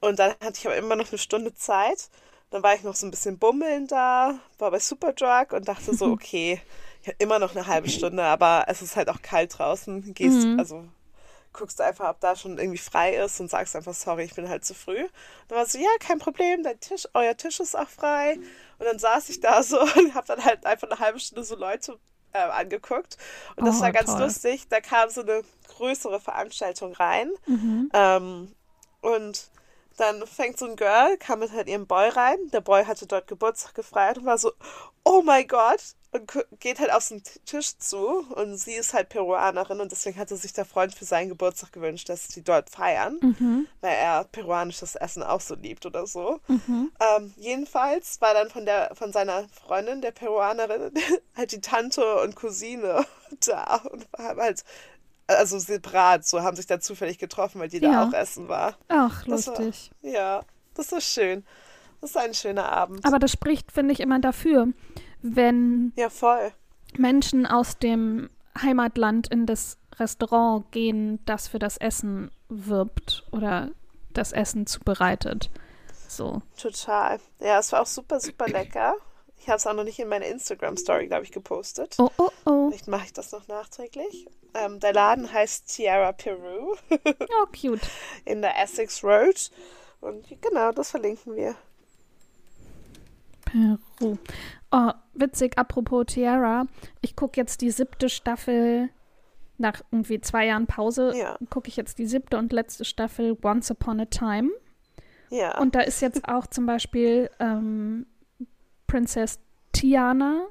S1: Und dann hatte ich aber immer noch eine Stunde Zeit. Dann war ich noch so ein bisschen bummeln da, war bei Superdrug und dachte so, okay, ich habe immer noch eine halbe Stunde, aber es ist halt auch kalt draußen. Gehst,
S2: Mhm.
S1: also guckst du einfach, ob da schon irgendwie frei ist und sagst einfach, sorry, ich bin halt zu früh. Dann war so, ja, kein Problem, dein Tisch, euer Tisch ist auch frei. Und dann saß ich da so und habe dann halt einfach eine halbe Stunde so Leute äh, angeguckt. Und das
S2: Oh,
S1: war ganz
S2: toll.
S1: lustig. Da kam so eine größere Veranstaltung rein.
S2: Mhm.
S1: Ähm, und dann fängt so ein Girl, kam mit halt ihrem Boy rein. Der Boy hatte dort Geburtstag gefeiert und war so, oh mein Gott. Und geht halt auf den Tisch zu. Und sie ist halt Peruanerin und deswegen hatte sich der Freund für seinen Geburtstag gewünscht, dass sie dort feiern,
S2: Mhm.
S1: weil er peruanisches Essen auch so liebt oder so.
S2: Mhm.
S1: Ähm, jedenfalls war dann von der von seiner Freundin, der Peruanerin, halt die Tante und Cousine da und haben halt also separat, so haben sich da zufällig getroffen, weil die da
S2: Ja.
S1: auch essen war.
S2: Ach,
S1: Das war-
S2: lustig.
S1: Ja, das ist schön. Das ist ein schöner Abend.
S2: Aber das spricht, finde ich, immer dafür, wenn
S1: ja.
S2: Menschen aus dem Heimatland in das Restaurant gehen, das für das Essen wirbt oder das Essen zubereitet. So.
S1: Total. Ja, es war auch super, super lecker. Ich habe es auch noch nicht in meine Instagram-Story, glaube ich, gepostet.
S2: Oh, oh, oh.
S1: Vielleicht mache ich das noch nachträglich. Ähm, der Laden heißt Tierra Peru
S2: Oh, cute.
S1: in der Essex Road. Und genau, das verlinken wir.
S2: Peru. Oh, witzig, apropos Tiara. Ich gucke jetzt die siebte Staffel nach irgendwie zwei Jahren Pause.
S1: Ja.
S2: Gucke ich jetzt die siebte und letzte Staffel Once Upon a Time.
S1: Ja.
S2: Und da ist jetzt auch zum Beispiel ähm, Princess Tiana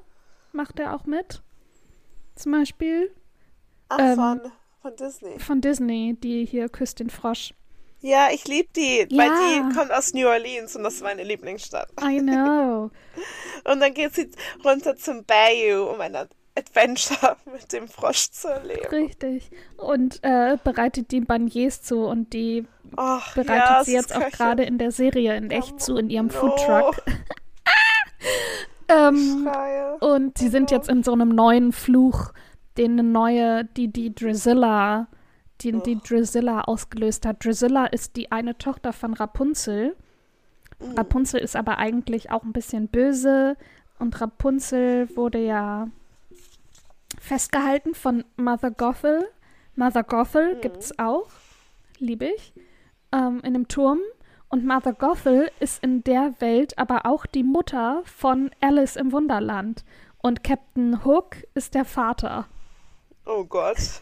S2: macht er auch mit. Zum Beispiel
S1: Ach,
S2: ähm,
S1: von, von Disney.
S2: von Disney, die hier küsst den Frosch.
S1: Ja, ich liebe die, weil
S2: Ja.
S1: die kommt aus New Orleans und das ist meine Lieblingsstadt.
S2: I know.
S1: Und dann geht sie runter zum Bayou, um ein Adventure mit dem Frosch zu erleben.
S2: Richtig. Und äh, bereitet die Beignets zu und die
S1: Ach,
S2: bereitet
S1: ja,
S2: sie jetzt auch gerade in der Serie in echt zu, in ihrem
S1: No.
S2: Foodtruck. Ähm,
S1: Schreie.
S2: und sie sind jetzt in so einem neuen Fluch, den eine neue, die die Drizilla, die die Drizilla ausgelöst hat. Drizilla ist die eine Tochter von Rapunzel.
S1: Mhm.
S2: Rapunzel ist aber eigentlich auch ein bisschen böse und Rapunzel wurde ja festgehalten von Mother Gothel. Mother Gothel
S1: Mhm.
S2: gibt's auch, liebe ich, ähm, in einem Turm. Und Mother Gothel ist in der Welt aber auch die Mutter von Alice im Wunderland. Und Captain Hook ist der Vater.
S1: Oh Gott.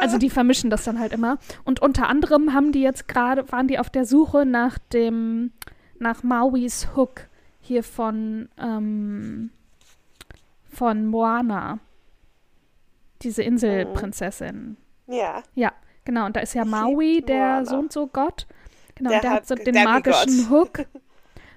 S2: Also die vermischen das dann halt immer. Und unter anderem haben die jetzt gerade, waren die auf der Suche nach dem, nach Mauis Hook hier von, ähm, von Moana. Diese Inselprinzessin.
S1: Ja.
S2: Ja, genau. Und da ist ja Maui, der so und so Gott. Genau,
S1: Der
S2: der, hat so den magischen Hook.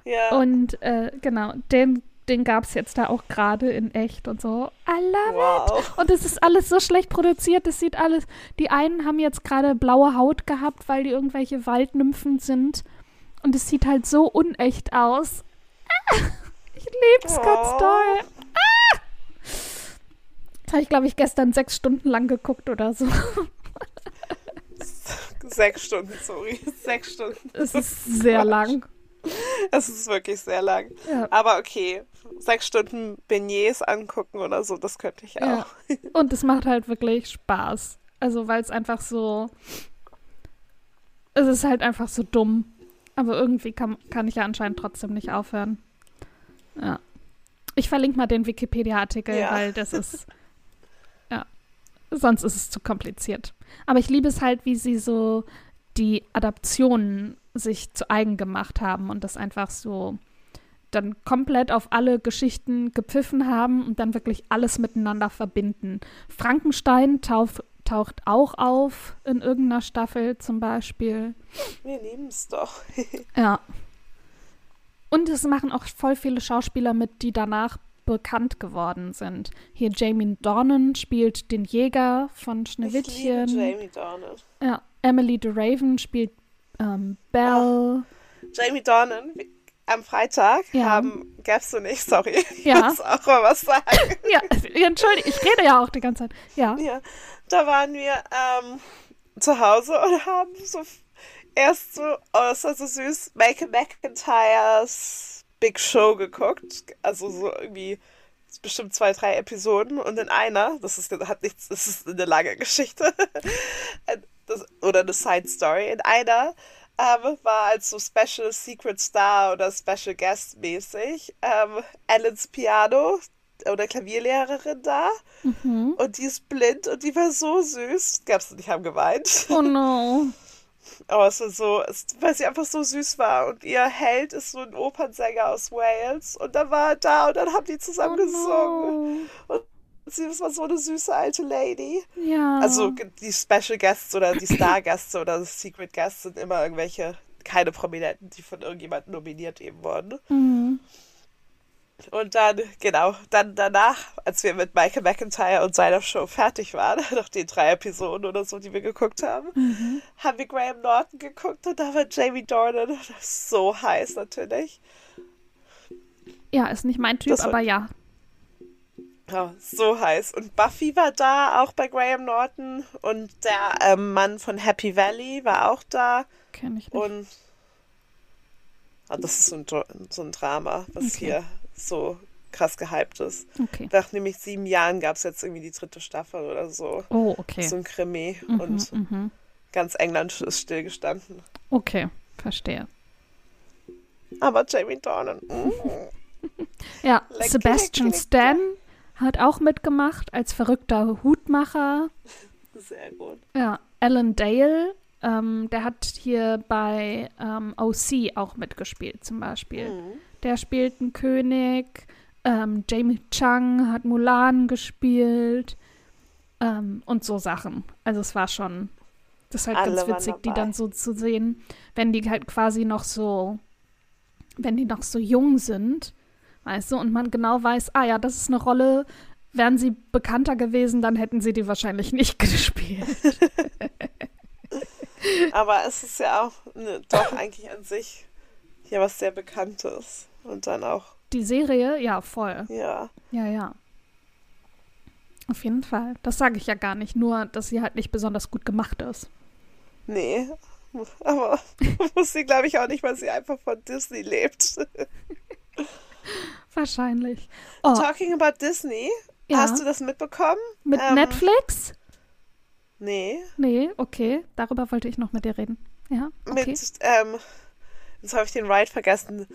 S1: Ja.
S2: Und äh, genau, den, den gab es jetzt da auch gerade in echt und so. I love
S1: wow.
S2: und es ist alles so schlecht produziert. Es sieht alles. Die einen haben jetzt gerade blaue Haut gehabt, weil die irgendwelche Waldnymphen sind. Und es sieht halt so unecht aus. Ah, ich lieb's ganz
S1: Oh.
S2: doll. Ah! Das habe ich, glaube ich, gestern sechs Stunden lang geguckt oder so.
S1: Sechs Stunden, sorry. Sechs Stunden.
S2: Es ist sehr lang.
S1: Es ist wirklich sehr lang.
S2: Ja.
S1: Aber okay, sechs Stunden Beignets angucken oder so, das könnte ich auch.
S2: Ja. Und es macht halt wirklich Spaß. Also, weil es einfach so. Es ist halt einfach so dumm. Aber irgendwie kann, kann ich ja anscheinend trotzdem nicht aufhören. Ja. Ich verlinke mal den Wikipedia-Artikel,
S1: Ja.
S2: weil das ist. Ja. Sonst ist es zu kompliziert. Aber ich liebe es halt, wie sie so die Adaptionen sich zu eigen gemacht haben und das einfach so dann komplett auf alle Geschichten gepfiffen haben und dann wirklich alles miteinander verbinden. Frankenstein tauf, taucht auch auf in irgendeiner Staffel zum Beispiel.
S1: Wir lieben es doch.
S2: Ja. Und es machen auch voll viele Schauspieler mit, die danach bekannt geworden sind. Hier Jamie Dornan spielt den Jäger von
S1: Ich liebe
S2: Schneewittchen.
S1: Jamie Dornan.
S2: Ja, Emily de Raven spielt ähm, Belle.
S1: Jamie Dornan, am Freitag
S2: Ja.
S1: haben, gab's du nicht, sorry. Ich
S2: Ja.
S1: muss auch mal was sagen.
S2: Ja, entschuldige, ich rede ja auch die ganze Zeit. Ja.
S1: Ja, da waren wir ähm, zu Hause und haben so erst so, oh, das war so süß, Make McIntyres Big Show geguckt. Also so irgendwie bestimmt zwei, drei Episoden und in einer, das ist hat nichts, das ist eine lange Geschichte das, oder eine Side Story. In einer ähm, war als so Special Secret Star oder Special Guest mäßig ähm, Alans Piano oder Klavierlehrerin da.
S2: Mhm.
S1: Und die ist blind und die war so süß. Gab's nicht, haben geweint.
S2: Oh no.
S1: Aber es war so, es, weil sie einfach so süß war. Und ihr Held ist so ein Opernsänger aus Wales. Und dann war er da und dann haben die zusammen
S2: Oh
S1: gesungen.
S2: no.
S1: Und sie das war so eine süße alte Lady.
S2: Ja.
S1: Also die Special Guests oder die Star Guests oder Secret Guests sind immer irgendwelche, keine Prominenten, die von irgendjemandem nominiert eben wurden.
S2: Mhm.
S1: Und dann, genau, dann danach, als wir mit Michael McIntyre und seiner Show fertig waren, nach den drei Episoden oder so, die wir geguckt haben,
S2: Mhm.
S1: haben wir Graham Norton geguckt und da war Jamie Dornan so heiß natürlich.
S2: Ja, ist nicht mein Typ,
S1: war-
S2: aber ja.
S1: Ja, so heiß. Und Buffy war da, auch bei Graham Norton. Und der ähm, Mann von Happy Valley war auch da.
S2: Kenne ich nicht.
S1: Und ah, das ist so ein, so ein Drama, was
S2: Okay.
S1: hier so krass gehypt ist.
S2: Okay.
S1: Nach nämlich sieben Jahren gab es jetzt irgendwie die dritte Staffel oder so.
S2: Oh, okay.
S1: So ein Krimi.
S2: Mhm,
S1: Und
S2: mhm.
S1: ganz England ist stillgestanden.
S2: Okay, verstehe.
S1: Aber Jamie Dornan. Mm.
S2: Ja, Sebastian Stan hat auch mitgemacht als verrückter Hutmacher.
S1: Sehr gut.
S2: Ja, Alan Dale, ähm, der hat hier bei ähm, OC auch mitgespielt zum Beispiel.
S1: Mhm.
S2: Der spielt einen König. Ähm, Jamie Chung hat Mulan gespielt. Ähm, und so Sachen. Also es war schon, das ist halt
S1: Alle
S2: ganz witzig, die dann so zu sehen, wenn die halt quasi noch so, wenn die noch so jung sind, weißt du, und man genau weiß, ah ja, das ist eine Rolle, wären sie bekannter gewesen, dann hätten sie die wahrscheinlich nicht gespielt.
S1: Aber es ist ja auch ne, doch eigentlich an sich ja was sehr Bekanntes. Und dann auch,
S2: Die Serie, ja, voll.
S1: ja.
S2: Ja, ja. Auf jeden Fall. Das sage ich ja gar nicht, nur, dass sie halt nicht besonders gut gemacht ist.
S1: Nee. Aber muss sie, glaube ich, auch nicht, weil sie einfach von Disney lebt.
S2: Wahrscheinlich. Oh,
S1: Talking about Disney,
S2: ja.
S1: hast du das mitbekommen?
S2: mit
S1: ähm,
S2: Netflix?
S1: Nee.
S2: Nee, okay. Darüber wollte ich noch mit dir reden. Ja, okay.
S1: Mit, ähm, jetzt habe ich den Ride vergessen.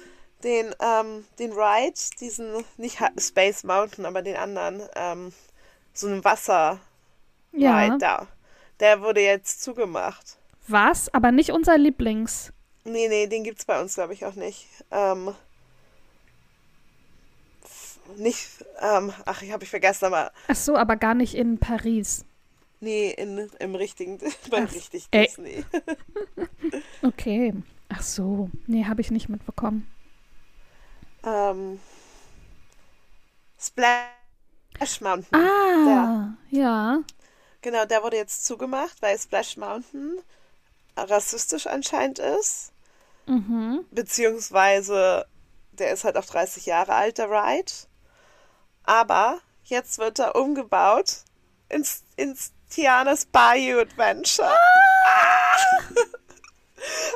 S1: Den, ähm, den Ride, diesen, nicht Space Mountain, aber den anderen, ähm, so ein Wasser
S2: ja.
S1: Ride da. Der wurde jetzt zugemacht.
S2: Was? Aber nicht unser Lieblings.
S1: Nee, nee, den gibt's bei uns, glaube ich, auch nicht. Ähm, nicht, ähm, ach, ich habe ich vergessen, aber
S2: Ach so, aber gar nicht in Paris.
S1: nee, in, im richtigen, beim
S2: Ach,
S1: richtig
S2: ey.
S1: Disney.
S2: Okay. Ach so. Nee, habe ich nicht mitbekommen.
S1: ähm, Splash Mountain.
S2: Ah, ja.
S1: Genau, der wurde jetzt zugemacht, weil Splash Mountain rassistisch anscheinend ist.
S2: Mhm.
S1: Beziehungsweise der ist halt auch 30 Jahre alt, der Ride. Aber jetzt wird er umgebaut ins, ins Tiana's Bayou Adventure.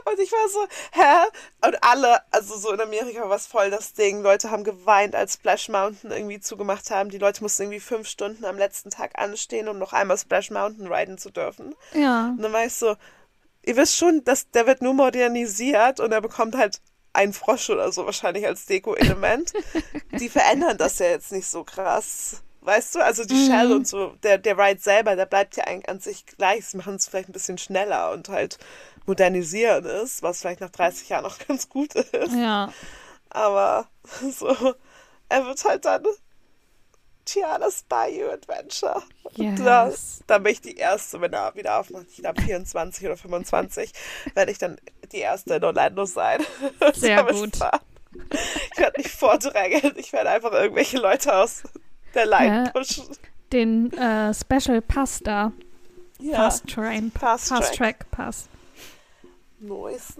S1: Und ich war so, hä? Und alle, also so in Amerika war es voll das Ding. Leute haben geweint, als Splash Mountain irgendwie zugemacht haben. Die Leute mussten irgendwie fünf Stunden am letzten Tag anstehen, um noch einmal Splash Mountain riden zu dürfen.
S2: Ja.
S1: Und dann war ich so, ihr wisst schon, dass der wird nur modernisiert und er bekommt halt einen Frosch oder so wahrscheinlich als Deko-Element. die verändern das ja jetzt nicht so krass. Weißt du, also die mhm. Shell und so, der, der Ride selber, der bleibt ja eigentlich an sich gleich. Sie machen es vielleicht ein bisschen schneller und halt modernisieren ist, was vielleicht nach 30 Jahren auch ganz gut ist.
S2: Ja.
S1: Aber so, er wird halt dann Tiana's Bayou Adventure.
S2: Yes.
S1: das, dann bin ich die Erste, wenn er wieder aufmacht. Ich glaube 24 oder 25, werde ich dann die Erste in Orlando sein.
S2: Sehr gut.
S1: Ich werde nicht vordrängeln, ich werde einfach irgendwelche Leute aus der Line pushen.
S2: Den äh, Special Pass da.
S1: Ja.
S2: Fast Train.
S1: Fast
S2: Fast
S1: Track.
S2: Track Pass. Ja.
S1: nice.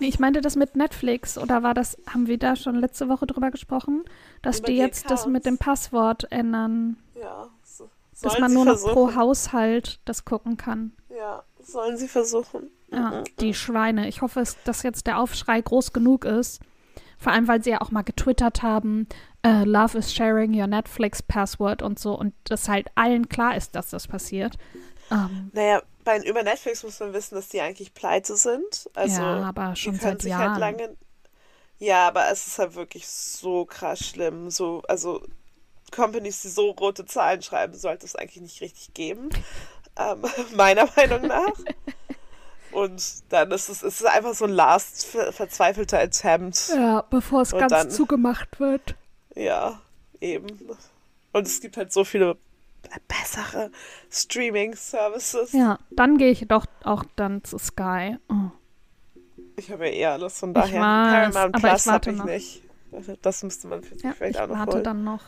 S2: Nee, ich meinte das mit Netflix oder war das, haben wir da schon letzte Woche drüber gesprochen, dass
S1: Über
S2: die jetzt das mit dem Passwort ändern,
S1: Ja. So.
S2: dass man nur noch pro Haushalt das gucken kann.
S1: Ja, sollen sie versuchen.
S2: Ja, die Schweine. Ich hoffe, dass jetzt der Aufschrei groß genug ist. Vor allem, weil sie ja auch mal getwittert haben, äh, Love is sharing your Netflix Password und so und das halt allen klar ist, dass das passiert. Ähm,
S1: Naja, bei, über Netflix muss man wissen, dass die eigentlich pleite sind. Also,
S2: ja, aber schon seit
S1: sich
S2: Jahren.
S1: halt lange. Ja, aber es ist halt wirklich so krass schlimm. So, also Companies, die so rote Zahlen schreiben, sollte es eigentlich nicht richtig geben. Ähm, meiner Meinung nach. Und dann ist es, es ist einfach so ein last ver verzweifelter Attempt.
S2: ja, bevor es
S1: Und
S2: ganz
S1: dann-
S2: zugemacht wird.
S1: Ja, eben. Und es gibt halt so viele bessere Streaming-Services.
S2: Ja, dann gehe ich doch auch dann zu Sky. Oh.
S1: Ich habe ja eh alles, von
S2: Ich
S1: daher.
S2: weiß,
S1: Paramount Plus habe ich
S2: noch.
S1: nicht. Das müsste man sich
S2: Ja,
S1: vielleicht
S2: ich
S1: auch noch
S2: warte
S1: holen.
S2: dann noch.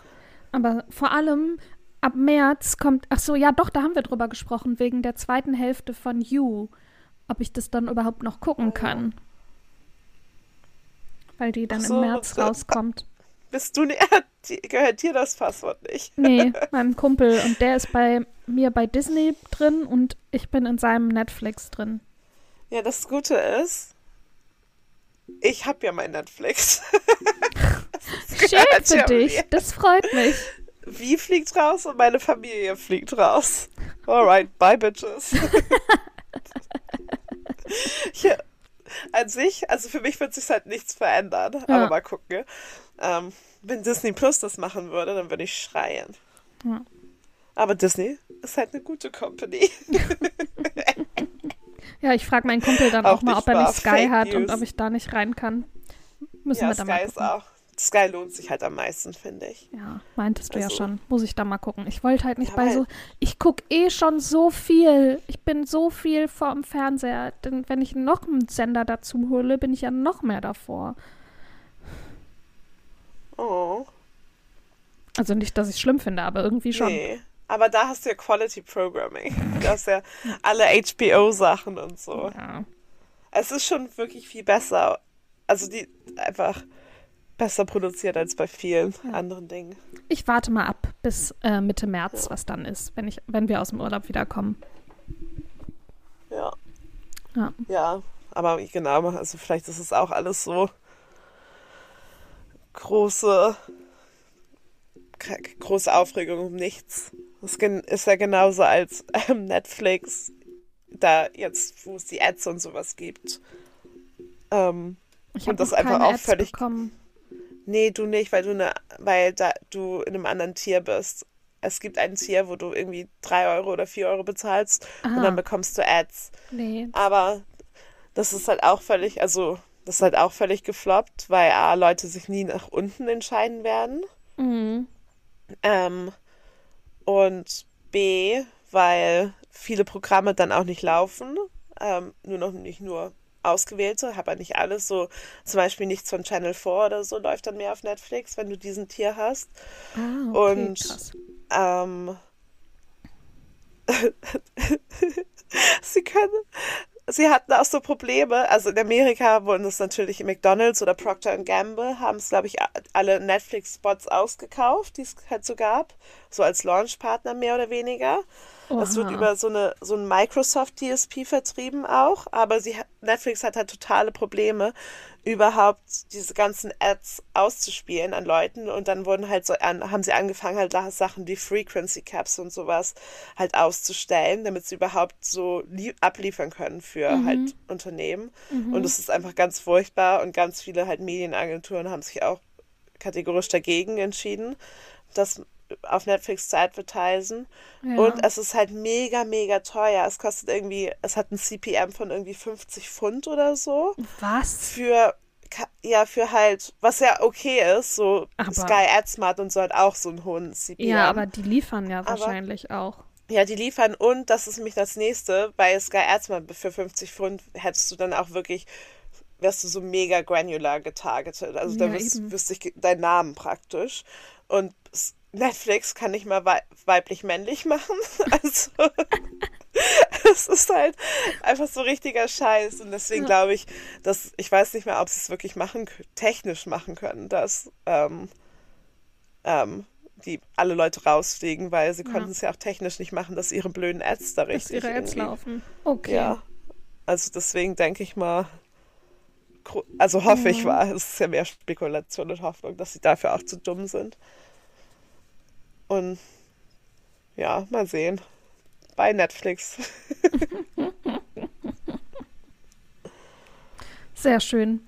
S2: Aber vor allem ab März kommt, ach so, ja doch, da haben wir drüber gesprochen, wegen der zweiten Hälfte von You, ob ich das dann überhaupt noch gucken
S1: Oh
S2: kann. Weil die dann
S1: so,
S2: im März
S1: so.
S2: rauskommt.
S1: Bist du nicht, gehört dir das Passwort nicht?
S2: Nee, meinem Kumpel. Und der ist bei mir bei Disney drin und ich bin in seinem Netflix drin.
S1: Ja, das Gute ist, ich habe ja mein Netflix.
S2: Schön für dich.
S1: mir.
S2: Das freut mich.
S1: Wie fliegt raus und meine Familie fliegt raus. Alright, bye bitches. ja, an sich, also für mich wird sich halt nichts verändern.
S2: Ja.
S1: Aber mal gucken. Ähm, wenn Disney Plus das machen würde, dann würde ich schreien.
S2: Ja.
S1: Aber Disney ist halt eine gute Company.
S2: Ja, ich frage meinen Kumpel dann
S1: Auch
S2: auch, mal, ob er nicht Sky
S1: Fake
S2: hat und
S1: News.
S2: ob ich da nicht rein kann. Müssen
S1: ja,
S2: wir dann mal
S1: Sky ist
S2: gucken.
S1: auch. Sky lohnt sich halt am meisten, finde ich.
S2: Ja, meintest du ja
S1: Also-
S2: schon. Muss ich da mal gucken. Ich wollte halt nicht
S1: Ja,
S2: bei so. Ich gucke eh schon so viel. Ich bin so viel vor dem Fernseher. Denn wenn ich noch einen Sender dazu hole, bin ich ja noch mehr davor.
S1: Oh.
S2: Also nicht, dass ich es schlimm finde, aber irgendwie schon.
S1: Nee. Aber da hast du ja Quality Programming. Du hast ja alle HBO-Sachen und so.
S2: Ja.
S1: Es ist schon wirklich viel besser. Also die einfach besser produziert als bei vielen anderen Dingen.
S2: Ich warte mal ab bis äh, Mitte März, was dann ist, wenn, ich, wenn wir aus dem Urlaub wiederkommen.
S1: Ja.
S2: Ja.
S1: Ja, aber genau, also vielleicht ist es auch alles so große große Aufregung um nichts. Das ist ja genauso als ähm, Netflix, da jetzt, wo es die Ads und sowas gibt. Ähm,
S2: Ich
S1: Und das einfach auch
S2: Ads
S1: völlig-
S2: bekommen.
S1: Nee, du nicht, weil du ne, weil da du in einem anderen Tier bist. Es gibt ein Tier, wo du irgendwie drei Euro oder vier Euro bezahlst und
S2: Ah,
S1: dann bekommst du Ads.
S2: nee.
S1: Aber das ist halt auch völlig, also das ist halt auch völlig gefloppt, weil A, Leute sich nie nach unten entscheiden werden.
S2: Mhm.
S1: Ähm, und B, weil viele Programme dann auch nicht laufen. Ähm, nur noch nicht nur ausgewählte, aber nicht alles. So zum Beispiel nichts von Channel 4 oder so läuft dann mehr auf Netflix, wenn du diesen Tier hast.
S2: Ah, okay,
S1: Und-
S2: krass.
S1: Ähm, sie können, sie hatten auch so Probleme. Also in Amerika wurden es natürlich McDonald's oder Procter Gamble, haben es, glaube ich, alle Netflix-Spots ausgekauft, die es halt so gab. So als Launchpartner mehr oder weniger. Das wird über so eine so ein Microsoft DSP vertrieben auch, aber sie Netflix hat halt totale Probleme, überhaupt diese ganzen Ads auszuspielen an Leuten und dann wurden halt so an, haben sie angefangen halt Sachen wie Frequency Caps und sowas halt auszustellen, damit sie überhaupt so abliefern können für mhm. halt Unternehmen mhm. und es ist einfach ganz furchtbar und ganz viele halt Medienagenturen haben sich auch kategorisch dagegen entschieden, das auf Netflix zu advertisen. Ja. Und es ist halt mega, mega teuer. Es kostet irgendwie, es hat ein CPM von irgendwie 50 Pfund oder so.
S2: Was?
S1: Für, ja, für halt, was ja okay ist, so aber, Sky AdSmart und so hat auch so einen hohen CPM.
S2: Ja, aber die liefern ja wahrscheinlich aber, auch.
S1: Ja, die liefern und das ist nämlich das nächste, bei Sky AdSmart für 50 Pfund hättest du dann auch wirklich wärst du so mega granular getargetet. Also ja, da wüs wüsste ich deinen Namen praktisch. Und Netflix kann nicht mal weiblich-männlich machen. Also es ist halt einfach so richtiger Scheiß. Und deswegen glaube ich, dass ich weiß nicht mehr, ob sie es wirklich machen, technisch machen können, dass ähm, ähm, die alle Leute rausfliegen, weil sie ja. konnten es ja auch technisch nicht machen, dass ihre blöden Ads da richtig
S2: dass ihre Ads laufen. Okay.
S1: Ja. Also deswegen denke ich mal, also hoffe ich mal, es ist ja mehr Spekulation und Hoffnung, dass sie dafür auch zu dumm sind. Und ja, mal sehen. Bei Netflix.
S2: Sehr schön.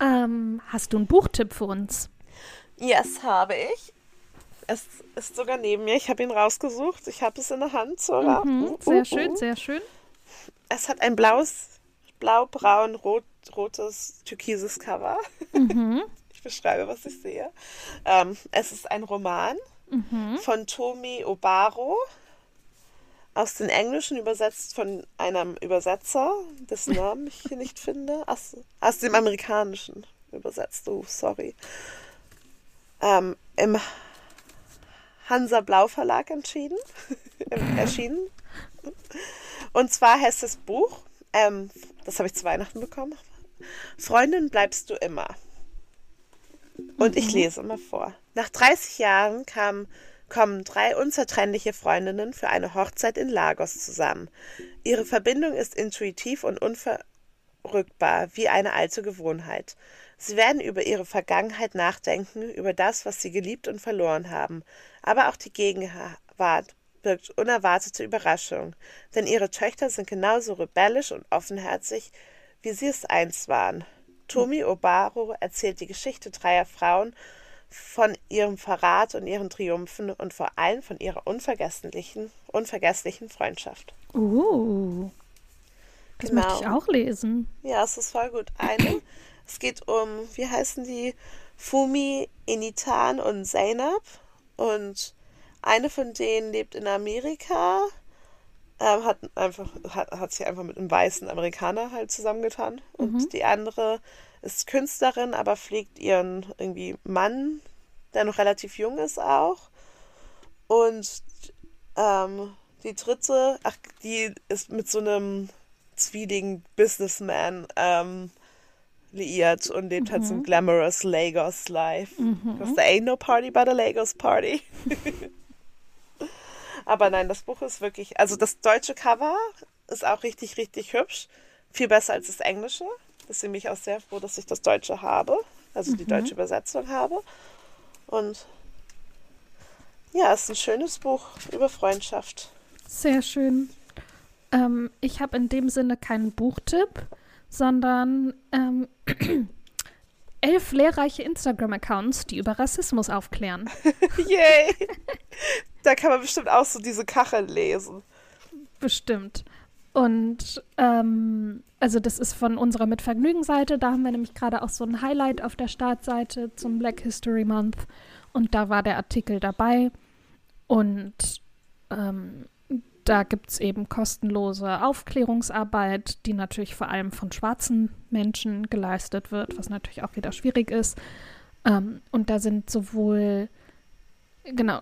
S2: Ähm, hast du einen Buchtipp für uns?
S1: Yes, habe ich. Es ist sogar neben mir. Ich habe ihn rausgesucht. Ich habe es in der Hand, sogar.
S2: Mhm, uh, sehr uh, schön, uh. sehr schön.
S1: Es hat ein blaues, blau, braun, rot, rotes, türkises Cover. Mhm. Ich beschreibe, was ich sehe. Ähm, es ist ein Roman mhm. von Tomi Obaro. Aus dem Englischen übersetzt von einem Übersetzer, dessen Namen ich hier nicht finde. Aus, aus dem Amerikanischen übersetzt, oh, sorry. Ähm, Im Hansa Blau Verlag entschieden, erschienen. Und zwar heißt das Buch, ähm, das habe ich zu Weihnachten bekommen, Freundin bleibst du immer. Und ich mhm. lese mal vor. Nach 30 Jahren kam, kommen drei unzertrennliche Freundinnen für eine Hochzeit in Lagos zusammen. Ihre Verbindung ist intuitiv und unverrückbar, wie eine alte Gewohnheit. Sie werden über ihre Vergangenheit nachdenken, über das, was sie geliebt und verloren haben. Aber auch die Gegenwart birgt unerwartete Überraschungen, denn ihre Töchter sind genauso rebellisch und offenherzig, wie sie es einst waren. Tomi Obaro erzählt die Geschichte dreier Frauen von ihrem Verrat und ihren Triumphen und vor allem von ihrer unvergesslichen, unvergesslichen Freundschaft.
S2: Uh, das genau. möchte ich auch lesen.
S1: Ja, es ist voll gut. Eine, es geht um, wie heißen die? Fumi, Initan und Zainab. Und eine von denen lebt in Amerika ähm, hat einfach, hat, hat sich einfach mit einem weißen Amerikaner halt zusammengetan. Und mhm. die andere ist Künstlerin, aber pflegt ihren irgendwie Mann, der noch relativ jung ist auch. Und ähm, die dritte, ach, die ist mit so einem zwieligen Businessman ähm, liiert und lebt mhm. halt so ein mhm. glamorous Lagos Life. Mhm. Because there ain't no party but a Lagos Party. Aber nein, das Buch ist wirklich, also das deutsche Cover ist auch richtig, richtig hübsch. Viel besser als das englische. Deswegen bin ich auch sehr froh, dass ich das deutsche habe, also die mhm. deutsche Übersetzung habe. Und ja, es ist ein schönes Buch über Freundschaft.
S2: Sehr schön. Ähm, ich habe in dem Sinne keinen Buchtipp, sondern ähm, elf lehrreiche Instagram-Accounts, die über Rassismus aufklären.
S1: Yay! da kann man bestimmt auch so diese Kachel lesen.
S2: Bestimmt. Und ähm, also das ist von unserer Mitvergnügen-Seite. Da haben wir nämlich gerade auch so ein Highlight auf der Startseite zum Black History Month. Und da war der Artikel dabei. Und ähm, da gibt es eben kostenlose Aufklärungsarbeit, die natürlich vor allem von schwarzen Menschen geleistet wird, was natürlich auch wieder schwierig ist. Ähm, und da sind sowohl genau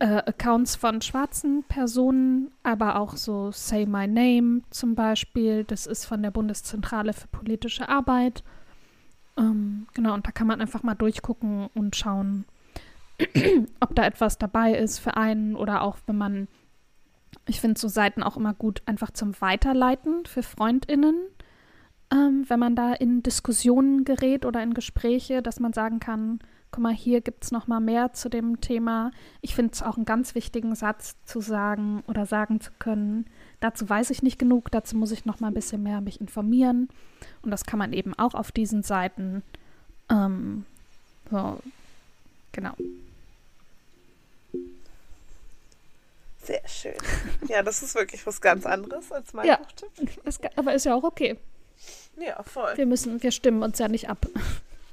S2: äh, Accounts von schwarzen Personen, aber auch so Say My Name zum Beispiel. Das ist von der Bundeszentrale für politische Arbeit. Ähm, genau, und da kann man einfach mal durchgucken und schauen, ob da etwas dabei ist für einen oder auch wenn man ich finde so Seiten auch immer gut einfach zum Weiterleiten für FreundInnen. ähm, wenn man da in Diskussionen gerät oder in Gespräche, dass man sagen kann, guck mal, hier gibt es noch mal mehr zu dem Thema. Ich finde es auch einen ganz wichtigen Satz zu sagen oder sagen zu können. Dazu weiß ich nicht genug, dazu muss ich noch mal ein bisschen mehr mich informieren. Und das kann man eben auch auf diesen Seiten. Ähm, so, genau.
S1: Sehr schön. Ja, das ist wirklich was ganz anderes als mein
S2: Ja.
S1: Buchtipp.
S2: Ist, aber ist ja auch okay.
S1: Ja, voll.
S2: Wir müssen, wir stimmen uns ja nicht ab.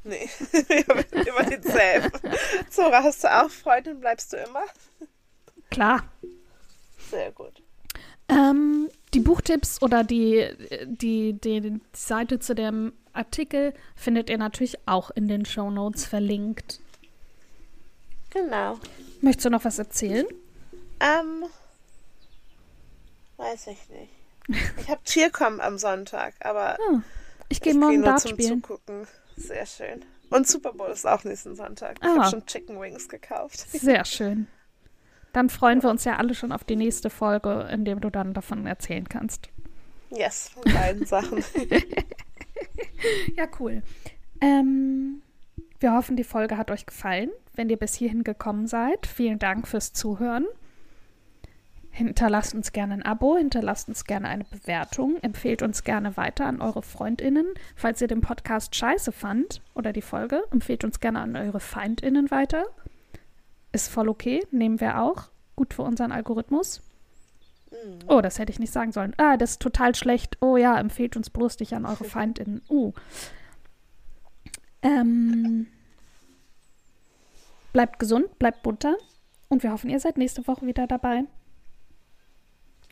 S1: Nee, über denselben. Zora, hast du auch Freundin? Bleibst du immer?
S2: Klar.
S1: Sehr gut.
S2: Ähm, die Buchtipps oder die, die, die, die Seite zu dem Artikel findet ihr natürlich auch in den Shownotes verlinkt.
S1: Genau.
S2: Möchtest du noch was erzählen?
S1: Ähm, weiß ich nicht. Ich habe Cheercom am Sonntag, aber
S2: Ah, ich gehe morgen
S1: nur
S2: Dart
S1: zum
S2: spielen.
S1: Zugucken. Sehr schön. Und Super Bowl ist auch nächsten Sonntag. Ich
S2: Ah.
S1: habe schon Chicken Wings gekauft.
S2: Sehr schön. Dann freuen wir uns ja alle schon auf die nächste Folge, in dem du dann davon erzählen kannst.
S1: Yes, von beiden Sachen.
S2: Ja, cool. Ähm, wir hoffen, die Folge hat euch gefallen. Wenn ihr bis hierhin gekommen seid, vielen Dank fürs Zuhören. Hinterlasst uns gerne ein Abo, hinterlasst uns gerne eine Bewertung, empfehlt uns gerne weiter an eure FreundInnen. Falls ihr den Podcast scheiße fand oder die Folge, empfehlt uns gerne an eure FeindInnen weiter. Ist voll okay, nehmen wir auch. Gut für unseren Algorithmus. Oh, das hätte ich nicht sagen sollen. Ah, das ist total schlecht. Oh ja, empfehlt uns bloß nicht an eure FeindInnen. Uh. Ähm, bleibt gesund, bleibt bunter. Und wir hoffen, ihr seid nächste Woche wieder dabei.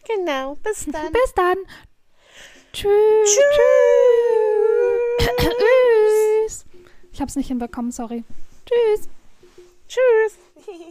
S1: Genau, bis dann.
S2: Bis dann. Tschüss. Tschüss. Ich hab's nicht hinbekommen, sorry. Tschüss.
S1: Tschüss.